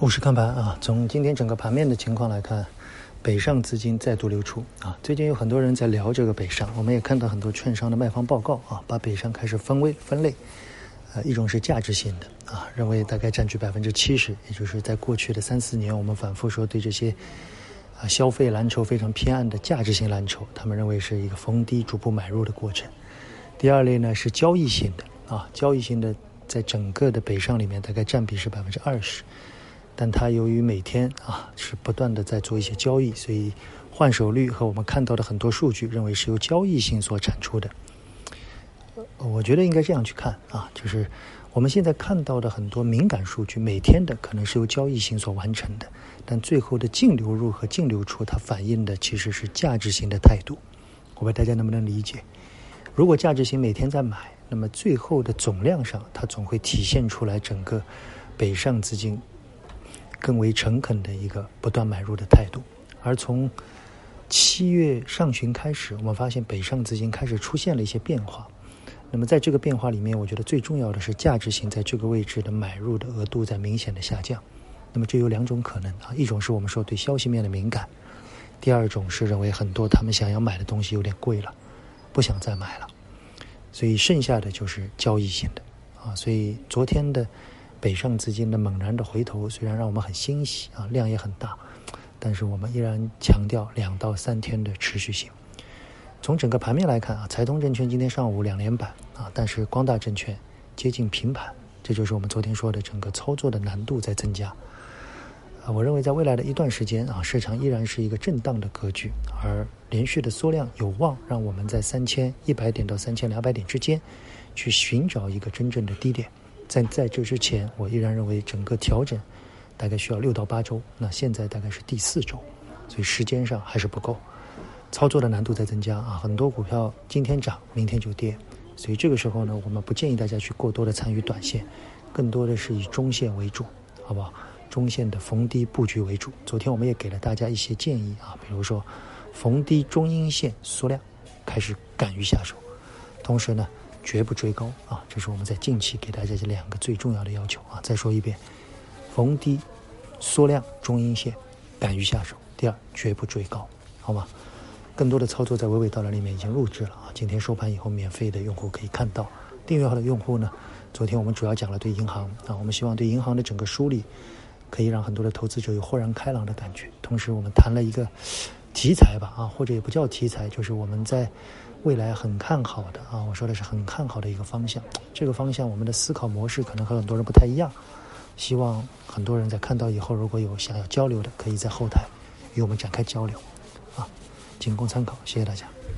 沪市看盘啊，从今天整个盘面的情况来看，北上资金再度流出啊。最近有很多人在聊这个北上，我们也看到很多券商的卖方报告啊，把北上开始分位分类，呃，一种是价值型的啊，认为大概占据百分之七十，也就是在过去的三四年，我们反复说对这些啊消费蓝筹非常偏暗的价值型蓝筹，他们认为是一个逢低逐步买入的过程。第二类呢是交易型的啊，交易型的在整个的北上里面大概占比是百分之二十。但它由于每天啊是不断的在做一些交易，所以换手率和我们看到的很多数据认为是由交易性所产出的。我觉得应该这样去看啊，就是我们现在看到的很多敏感数据，每天的可能是由交易性所完成的，但最后的净流入和净流出，它反映的其实是价值型的态度。我不知道大家能不能理解？如果价值型每天在买，那么最后的总量上，它总会体现出来整个北上资金。更为诚恳的一个不断买入的态度，而从七月上旬开始，我们发现北上资金开始出现了一些变化。那么在这个变化里面，我觉得最重要的是价值型在这个位置的买入的额度在明显的下降。那么这有两种可能啊，一种是我们说对消息面的敏感，第二种是认为很多他们想要买的东西有点贵了，不想再买了，所以剩下的就是交易型的啊。所以昨天的。北上资金的猛然的回头，虽然让我们很欣喜啊，量也很大，但是我们依然强调两到三天的持续性。从整个盘面来看啊，财通证券今天上午两连板啊，但是光大证券接近平盘，这就是我们昨天说的整个操作的难度在增加。啊，我认为在未来的一段时间啊，市场依然是一个震荡的格局，而连续的缩量有望让我们在三千一百点到三千两百点之间去寻找一个真正的低点。在在这之前，我依然认为整个调整大概需要六到八周。那现在大概是第四周，所以时间上还是不够，操作的难度在增加啊！很多股票今天涨，明天就跌，所以这个时候呢，我们不建议大家去过多的参与短线，更多的是以中线为主，好不好？中线的逢低布局为主。昨天我们也给了大家一些建议啊，比如说逢低中阴线缩量，开始敢于下手，同时呢。绝不追高啊！这是我们在近期给大家这两个最重要的要求啊！再说一遍，逢低缩量中阴线，敢于下手。第二，绝不追高，好吗？更多的操作在娓娓道来里面已经录制了啊！今天收盘以后，免费的用户可以看到。订阅号的用户呢？昨天我们主要讲了对银行啊，我们希望对银行的整个梳理，可以让很多的投资者有豁然开朗的感觉。同时，我们谈了一个题材吧啊，或者也不叫题材，就是我们在。未来很看好的啊，我说的是很看好的一个方向。这个方向我们的思考模式可能和很多人不太一样，希望很多人在看到以后，如果有想要交流的，可以在后台与我们展开交流，啊，仅供参考，谢谢大家。